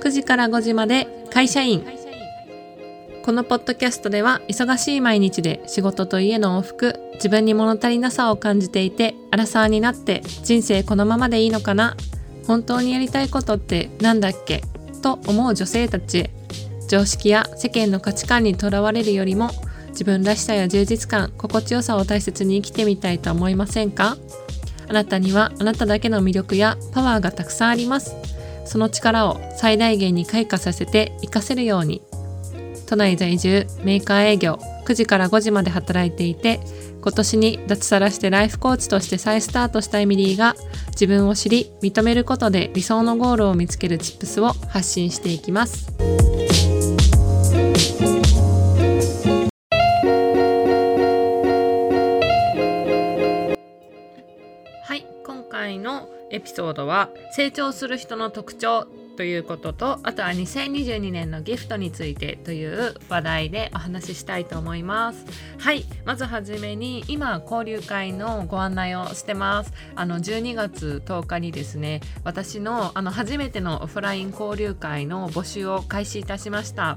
9時から5時まで会社員。このポッドキャストでは忙しい毎日で仕事と家の往復自分に物足りなさを感じていてアラサーになって人生このままでいいのかな本当にやりたいことってなんだっけと思う女性たち。へ常識や世間の価値観にとらわれるよりも自分らしさや充実感心地よさを大切に生きてみたいと思いませんか？あなたにはあなただけの魅力やパワーがたくさんあります。その力を最大限に開花させて活かせるように都内在住メーカー営業9時から5時まで働いていて今年に脱サラしてライフコーチとして再スタートしたエミリーが自分を知り認めることで理想のゴールを見つけるチップスを発信していきます。エピソードは成長する人の特徴ということとあとは2022年のギフトについてという話題でお話ししたいと思います。はい。まずはじめに今交流会のご案内をしてます。あの12月10日にですね私のあの初めてのオフライン交流会の募集を開始いたしました。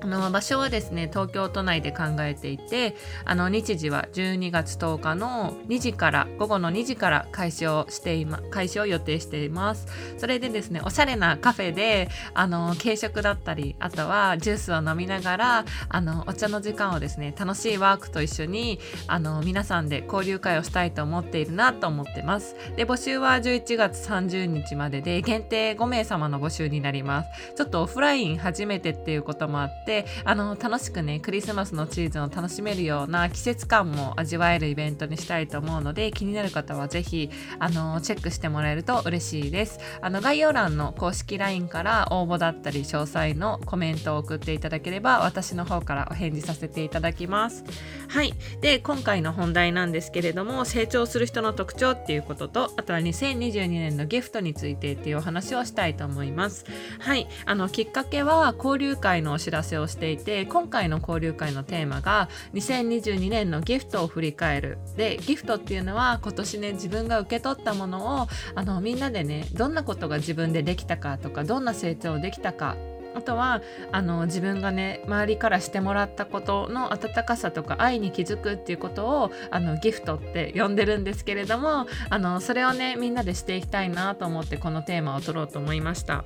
あの場所はですね東京都内で考えていてあの日時は12月10日の2時から午後の2時から開始をしていま開始を予定しています。それでですねおしゃれなカフェであの軽食だったりあとはジュースを飲みながらあのお茶の時間をですね楽しいワークと一緒にあの皆さんで交流会をしたいと思っているなと思ってます。で募集は11月30日までで限定5名様の募集になります。ちょっとオフライン初めてっていうこともあってであの楽しくねクリスマスのシーズを楽しめるような季節感も味わえるイベントにしたいと思うので気になる方は是非あのチェックしてもらえると嬉しいです。あの概要欄の公式 LINE から応募だったり詳細のコメントを送っていただければ私の方からお返事させていただきます。はい。で今回の本題なんですけれども成長する人の特徴っていうこととあとは2022年のギフトについてっていうお話をしたいと思います。はい。あのきっかけは交流会のお知らせをしていて今回の交流会のテーマが2022年のギフトを振り返るでギフトっていうのは今年ね自分が受け取ったものをあのみんなでねどんなことが自分でできたかとかどんな成長できたかあとはあの自分がね周りからしてもらったことの温かさとか愛に気づくっていうことをあのギフトって呼んでるんですけれどもあのそれをねみんなでしていきたいなと思ってこのテーマを取ろうと思いました。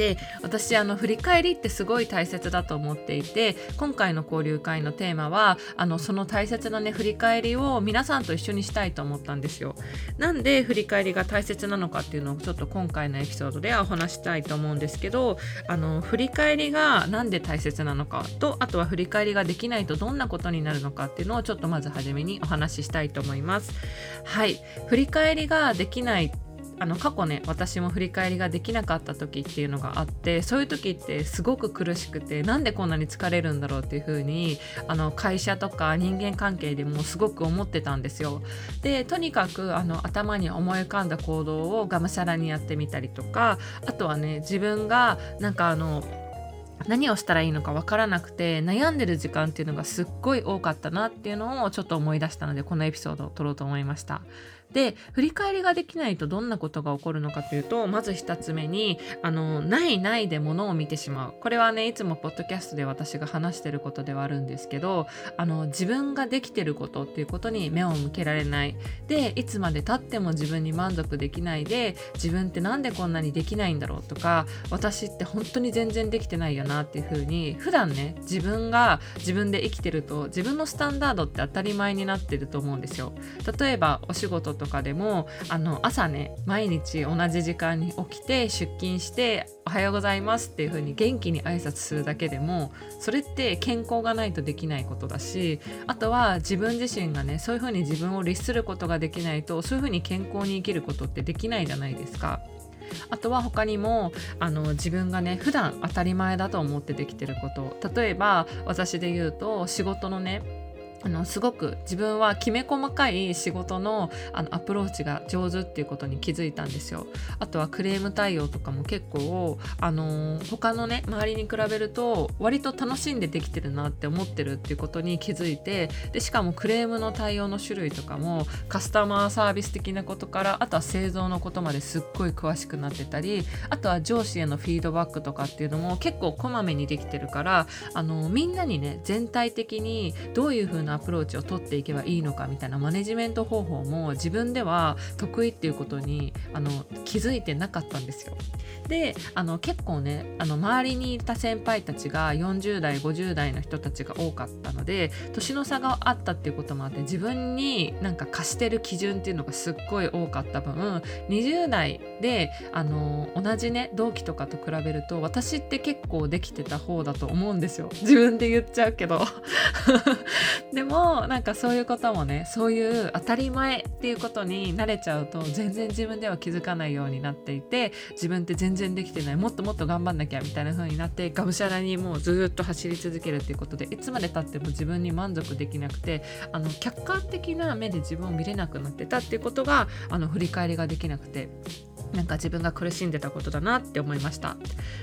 で私あの振り返りってすごい大切だと思っていて今回の交流会のテーマはあのその大切なね振り返りを皆さんと一緒にしたいと思ったんですよ。なんで振り返りが大切なのかっていうのをちょっと今回のエピソードではお話したいと思うんですけどあの振り返りが何で大切なのかとあとは振り返りができないとどんなことになるのかっていうのをちょっとまず初めにお話ししたいと思います。はい振り返りができないあの過去ね私も振り返りができなかった時っていうのがあってそういう時ってすごく苦しくてなんでこんなに疲れるんだろうっていう風にあの会社とか人間関係でもすごく思ってたんですよ。でとにかくあの頭に思い浮かんだ行動をがむしゃらにやってみたりとかあとはね自分がなんかあの何をしたらいいのか分からなくて悩んでる時間っていうのがすっごい多かったなっていうのをちょっと思い出したのでこのエピソードを撮ろうと思いました。で振り返りができないとどんなことが起こるのかというとまず1つ目にあのないないで物を見てしまう。これはねいつもポッドキャストで私が話してることではあるんですけどあの自分ができてることっていうことに目を向けられない。でいつまでたっても自分に満足できないで自分って何でこんなにできないんだろうとか私って本当に全然できてないよなっていう風に普段ね自分が自分で生きてると自分のスタンダードって当たり前になってると思うんですよ。例えばお仕事とかでもあの朝ね毎日同じ時間に起きて出勤して「おはようございます」っていう風に元気に挨拶するだけでもそれって健康がないとできないことだしあとは自分自身がねそういう風に自分を律することができないとそういう風に健康に生きることってできないじゃないですか。あとは他にもあの自分がね普段当たり前だと思ってできてること例えば私で言うと仕事のねあのすごく自分はきめ細かい仕事のあのアプローチが上手っていうことに気づいたんですよ。あとはクレーム対応とかも結構あの他のね周りに比べると割と楽しんでできてるなって思ってるっていうことに気づいてでしかもクレームの対応の種類とかもカスタマーサービス的なことからあとは製造のことまですっごい詳しくなってたりあとは上司へのフィードバックとかっていうのも結構こまめにできてるからあのみんなにね全体的にどういう風ななアプローチを取っていけばいいのかみたいなマネジメント方法も自分では得意っていうことにあの気づいてなかったんですよ。であの結構ねあの周りにいた先輩たちが40代50代の人たちが多かったので年の差があったっていうこともあって自分になんか貸してる基準っていうのがすっごい多かった分20代であの同じね同期とかと比べると私って結構できてた方だと思うんですよ自分で言っちゃうけどで でもなんかそういうこともねそういう当たり前っていうことに慣れちゃうと全然自分では気づかないようになっていて自分って全然然できてないもっともっと頑張んなきゃみたいな風になってがむしゃらにもうずっと走り続けるっていうことでいつまでたっても自分に満足できなくてあの客観的な目で自分を見れなくなってたっていうことがあの振り返りができなくて。なんか自分が苦しんでたことだなって思いました。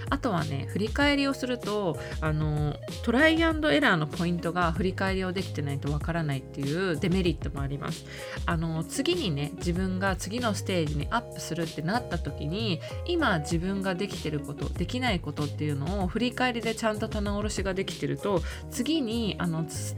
あとはね振り返りをするとあのトライアンドエラーのポイントが振り返りをできてないとわからないっていうデメリットもあります。あの次にね自分が次のステージにアップするってなった時に今自分ができてることできないことっていうのを振り返りでちゃんと棚卸しができてると次にあのス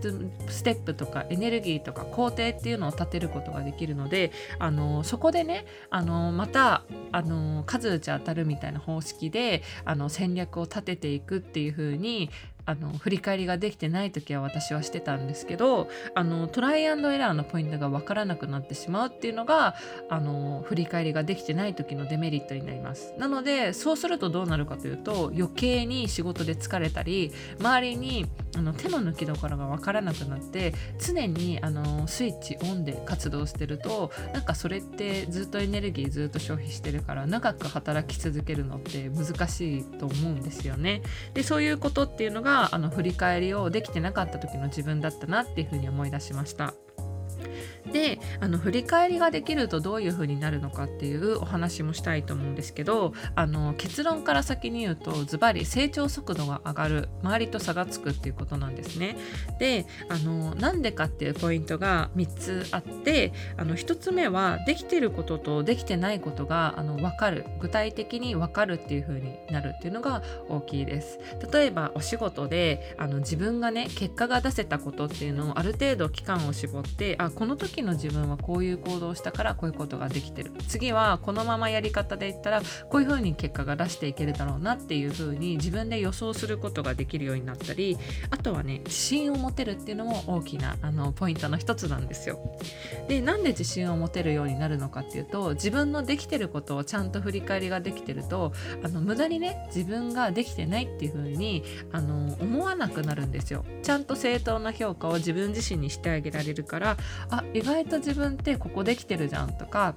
テップとかエネルギーとか工程っていうのを立てることができるのであのそこでねあのまたあの数打ち当たるみたいな方式であの戦略を立てていくっていう風にあの振り返りができてない時は私はしてたんですけどあのトライアンドエラーのポイントが分からなくなってしまうっていうのがあの振り返りができてない時のデメリットになります。なのでそうするとどうなるかというと余計に仕事で疲れたり周りにあの手の抜きどころが分からなくなって常にあのスイッチオンで活動してるとなんかそれってずっとエネルギーずっと消費してるから長く働き続けるのって難しいと思うんですよね。でそういうことっていうのがあの振り返りをできてなかった時の自分だったなっていうふうに思い出しました。であの振り返りができるとどういう風になるのかっていうお話もしたいと思うんですけどあの結論から先に言うとズバリ成長速度が上がる周りと差がつくっていうことなんですね。であのなんでかっていうポイントが3つあってあの1つ目はできてることとできてないことがあの分かる具体的に分かるっていう風になるっていうのが大きいです。例えばお仕事であの自分がね結果が出せたことっていうのをある程度期間を絞ってあこのの時の自分はこういう行動をしたからこういうことができてる次はこのままやり方でいったらこういう風に結果が出していけるだろうなっていう風に自分で予想することができるようになったりあとはね自信を持てるっていうのも大きなあのポイントの一つなんですよ。でなんで自信を持てるようになるのかっていうと自分のできてることをちゃんと振り返りができてるとあの無駄にね自分ができてないっていう風にあの思わなくなるんですよ。ちゃんと正当な評価を自分自身にしてあげられるからあ意外と自分ってここできてるじゃんとか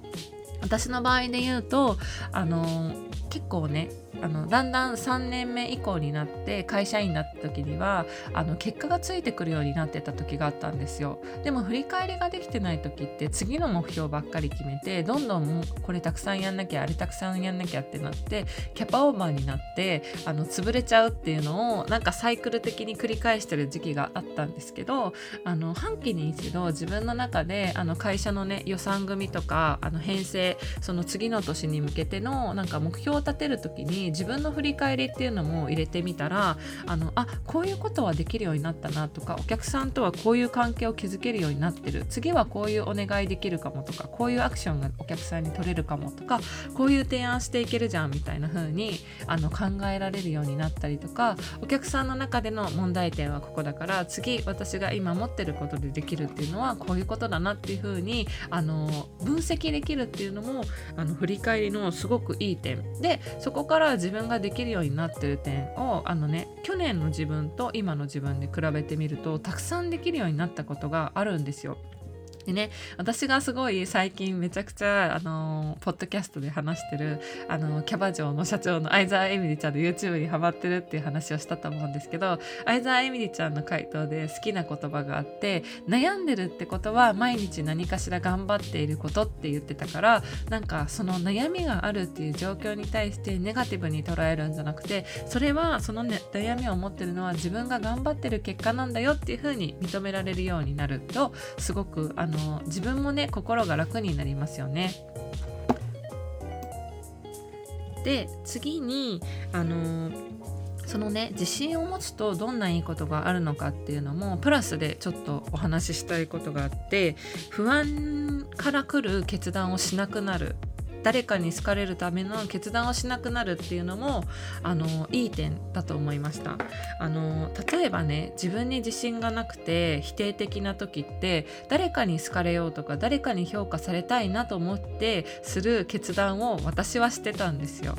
私の場合で言うとあの結構ねあのだんだん3年目以降になって会社員になった時にはあの結果がついてくるようになってた時があったんですよ。でも振り返りができてない時って次の目標ばっかり決めてどんどんこれたくさんやんなきゃあれたくさんやんなきゃってなってキャパオーバーになってあの潰れちゃうっていうのをなんかサイクル的に繰り返してる時期があったんですけどあの半期に一度自分の中であの会社のね予算組とかあの編成その次の年に向けてのなんか目標立てる時に自分の振り返りっていうのも入れてみたらあのあこういうことはできるようになったなとかお客さんとはこういう関係を築けるようになってる。次はこういうお願いできるかもとかこういうアクションがお客さんに取れるかもとかこういう提案していけるじゃんみたいな風にあに考えられるようになったりとかお客さんの中での問題点はここだから次私が今持ってることでできるっていうのはこういうことだなっていう風にあの分析できるっていうのもあの振り返りのすごくいい点。でそこから自分ができるようになってる点をあのね去年の自分と今の自分で比べてみるとたくさんできるようになったことがあるんですよ。でね私がすごい最近めちゃくちゃあのポッドキャストで話してるあのキャバ嬢の社長の相沢エミリちゃんの YouTube にハマってるっていう話をしたと思うんですけど相沢エミリちゃんの回答で好きな言葉があって悩んでるってことは毎日何かしら頑張っていることって言ってたからなんかその悩みがあるっていう状況に対してネガティブに捉えるんじゃなくてそれはその、ね、悩みを持ってるのは自分が頑張ってる結果なんだよっていうふうに認められるようになるとすごくあのの自分もね心が楽になりますよね。で次にあのそのね自信を持つとどんないいことがあるのかっていうのもプラスでちょっとお話ししたいことがあって不安から来る決断をしなくなる誰かに好かれるための決断をしなくなるっていうのもあのいい点だと思いました。あの例えばね自分に自信がなくて否定的な時って誰かに好かれようとか誰かに評価されたいなと思ってする決断を私はしてたんですよ。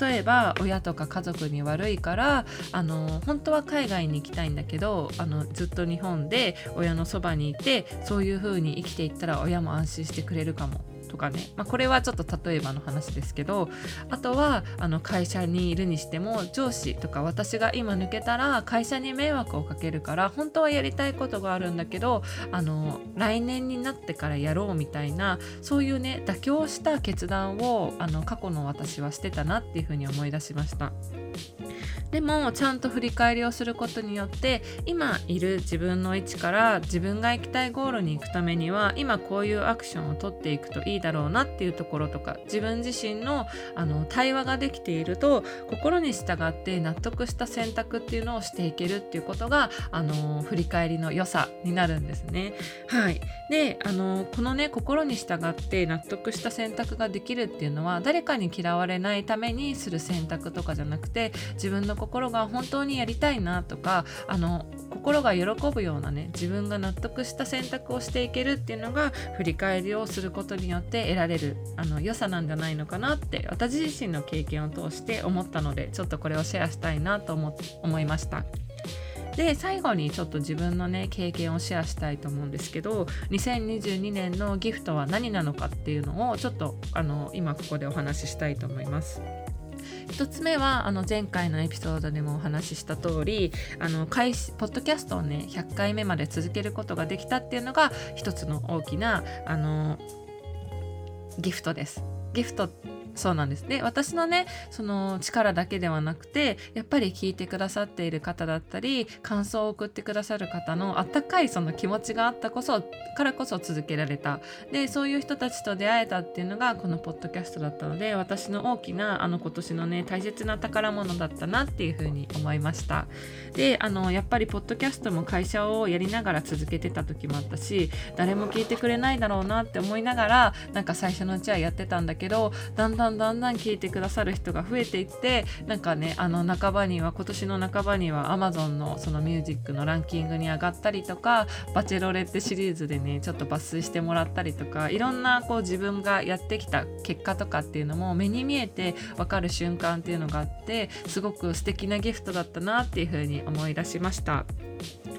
例えば親とか家族に悪いからあの本当は海外に行きたいんだけどあのずっと日本で親のそばにいてそういう風に生きていったら親も安心してくれるかも。とかね、まあ、これはちょっと例えばの話ですけどあとはあの会社にいるにしても上司とか私が今抜けたら会社に迷惑をかけるから本当はやりたいことがあるんだけどあの来年になってからやろうみたいなそういうね妥協した決断をあの過去の私はしてたなっていうふうに思い出しました。でもちゃんと振り返りをすることによって今いる自分の位置から自分が行きたいゴールに行くためには今こういうアクションを取っていくといいだろうなっていうところとか自分自身のあの対話ができていると心に従って納得した選択っていうのをしていけるっていうことがあの振り返りの良さになるんですね。はい、であのこのね心に従って納得した選択ができるっていうのは誰かに嫌われないためにする選択とかじゃなくて自分の心が本当にやりたいなとかあの心が喜ぶようなね自分が納得した選択をしていけるっていうのが振り返りをすることによって得られるあの良さなんじゃないのかなって私自身の経験を通して思ったのでちょっとこれをシェアしたいなと思思いました。で最後にちょっと自分のね経験をシェアしたいと思うんですけど2022年のギフトは何なのかっていうのをちょっとあの今ここでお話ししたいと思います。1つ目はあの前回のエピソードでもお話しした通りあの開始ポッドキャストをね100回目まで続けることができたっていうのが一つの大きなあのギフトです。ギフトそうなんです。で私のねその力だけではなくてやっぱり聞いてくださっている方だったり感想を送ってくださる方のあったかいその気持ちがあったこそからこそ続けられた。でそういう人たちと出会えたっていうのがこのポッドキャストだったので私の大きなあの今年のね大切な宝物だったなっていうふうに思いました。であのやっぱりポッドキャストも会社をやりながら続けてた時もあったし誰も聞いてくれないだろうなって思いながらなんか最初のうちはやってたんだけどだんだんだんだんだん聞いてくださる人が増えていってなんかねあの半ばには今年の半ばには Amazon のそのミュージックのランキングに上がったりとかバチェロレッテシリーズでねちょっと抜粋してもらったりとかいろんなこう自分がやってきた結果とかっていうのも目に見えて分かる瞬間っていうのがあってすごく素敵なギフトだったなっていうふうに思い出しました。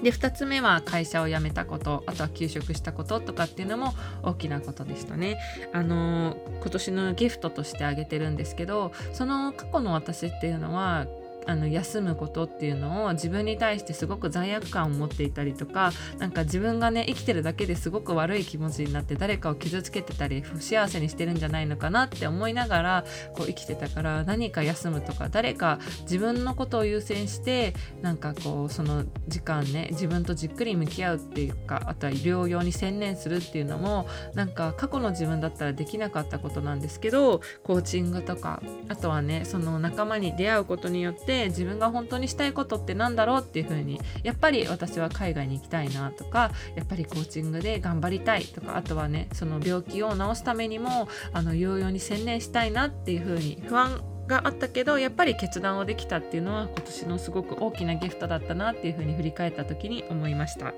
で2つ目は会社を辞めたことあとは休職したこととかっていうのも大きなことでしたね。あの今年のギフトとしてあげてるんですけどその過去の私っていうのはあの休むことっていうのを自分に対してすごく罪悪感を持っていたりとかなんか自分がね生きてるだけですごく悪い気持ちになって誰かを傷つけてたり不幸せにしてるんじゃないのかなって思いながらこう生きてたから何か休むとか誰か自分のことを優先してなんかこうその時間ね自分とじっくり向き合うっていうかあとは療養に専念するっていうのもなんか過去の自分だったらできなかったことなんですけどコーチングとかあとはねその仲間に出会うことによってて自分が本当にしたいことって何だろうっていうふうにやっぱり私は海外に行きたいなとかやっぱりコーチングで頑張りたいとかあとはねその病気を治すためにもあの療養に専念したいなっていうふうに不安があったけどやっぱり決断をできたっていうのは今年のすごく大きなギフトだったなっていうふうに振り返った時に思いました。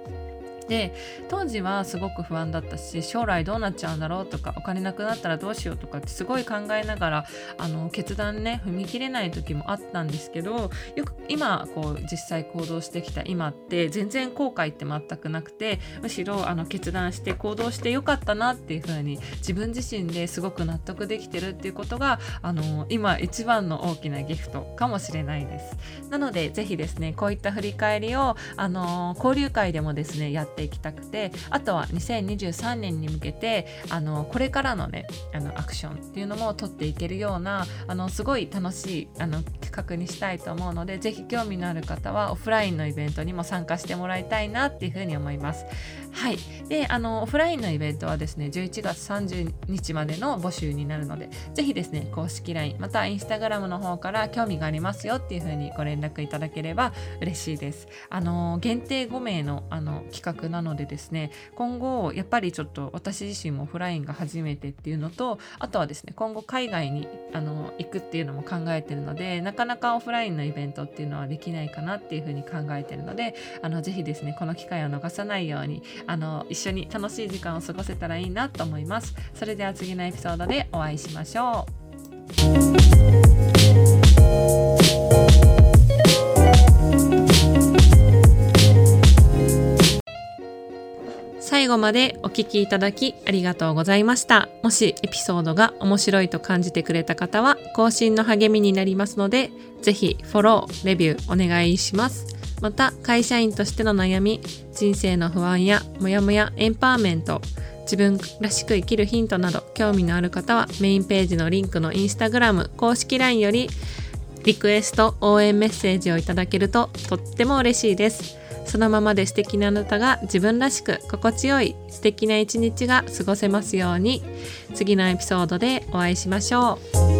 で当時はすごく不安だったし将来どうなっちゃうんだろうとかお金なくなったらどうしようとかってすごい考えながらあの決断ね踏み切れない時もあったんですけどよく今こう実際行動してきた今って全然後悔って全くなくてむしろあの決断して行動してよかったなっていう風に自分自身ですごく納得できてるっていうことがあの今一番の大きなギフトかもしれないです。なのでぜひですねこういった振り返りをあの交流会でもですねやっていきたくてあとは2023年に向けてあのこれからのねあのアクションっていうのも取っていけるようなあのすごい楽しいあの企画にしたいと思うので是非興味のある方はオフラインのイベントにも参加してもらいたいなっていうふうに思います。はい、であのオフラインのイベントはですね11月30日までの募集になるのでぜひですね公式 LINE また Instagram の方から興味がありますよっていうふうにご連絡いただければ嬉しいです。あの限定5名のあの企画なのでですね今後やっぱりちょっと私自身もオフラインが初めてっていうのとあとはですね今後海外にあの行くっていうのも考えてるのでなかなかオフラインのイベントっていうのはできないかなっていうふうに考えてるのであのぜひですねこの機会を逃さないようにあの一緒に楽しい時間を過ごせたらいいなと思います。それでは次のエピソードでお会いしましょう。最後までお聞きいただきありがとうございました。もしエピソードが面白いと感じてくれた方は更新の励みになりますので、ぜひフォロー、レビューお願いします。また、会社員としての悩み、人生の不安やモヤモヤエンパワーメント、自分らしく生きるヒントなど興味のある方はメインページのリンクのインスタグラム公式 LINE よりリクエスト応援メッセージをいただけるととっても嬉しいです。そのままで素敵なあなたが自分らしく心地よい素敵な一日が過ごせますように次のエピソードでお会いしましょう。